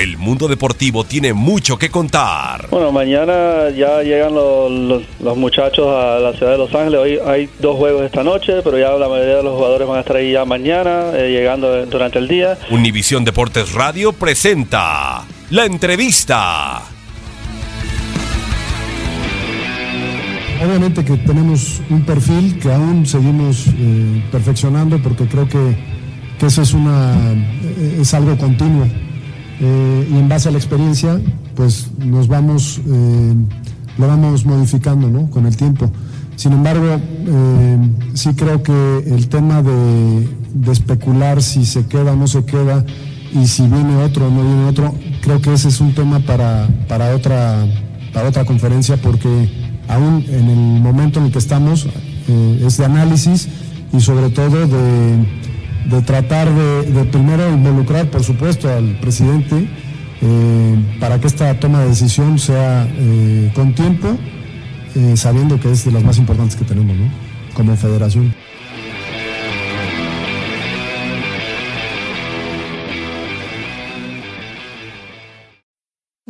El mundo deportivo tiene mucho que contar. Bueno, mañana ya llegan los, los- los muchachos a la ciudad de Los Ángeles. Hoy hay dos juegos esta noche, pero ya la mayoría de los jugadores van a estar ahí ya mañana, eh, llegando durante el día. Univisión Deportes Radio presenta la entrevista. Obviamente que tenemos un perfil que aún seguimos eh, perfeccionando porque creo que, que eso es, una, eh, es algo continuo. Eh, y en base a la experiencia, pues nos vamos, eh, lo vamos modificando ¿no? con el tiempo. Sin embargo, eh, sí creo que el tema de, especular si se queda o no se queda y si viene otro o no viene otro, creo que ese es un tema para, para, otra, para otra conferencia porque aún en el momento en el que estamos es de análisis y sobre todo de, de tratar de, de primero involucrar, por supuesto, al presidente eh, para que esta toma de decisión sea eh, con tiempo, eh, sabiendo que es de las más importantes que tenemos como federación.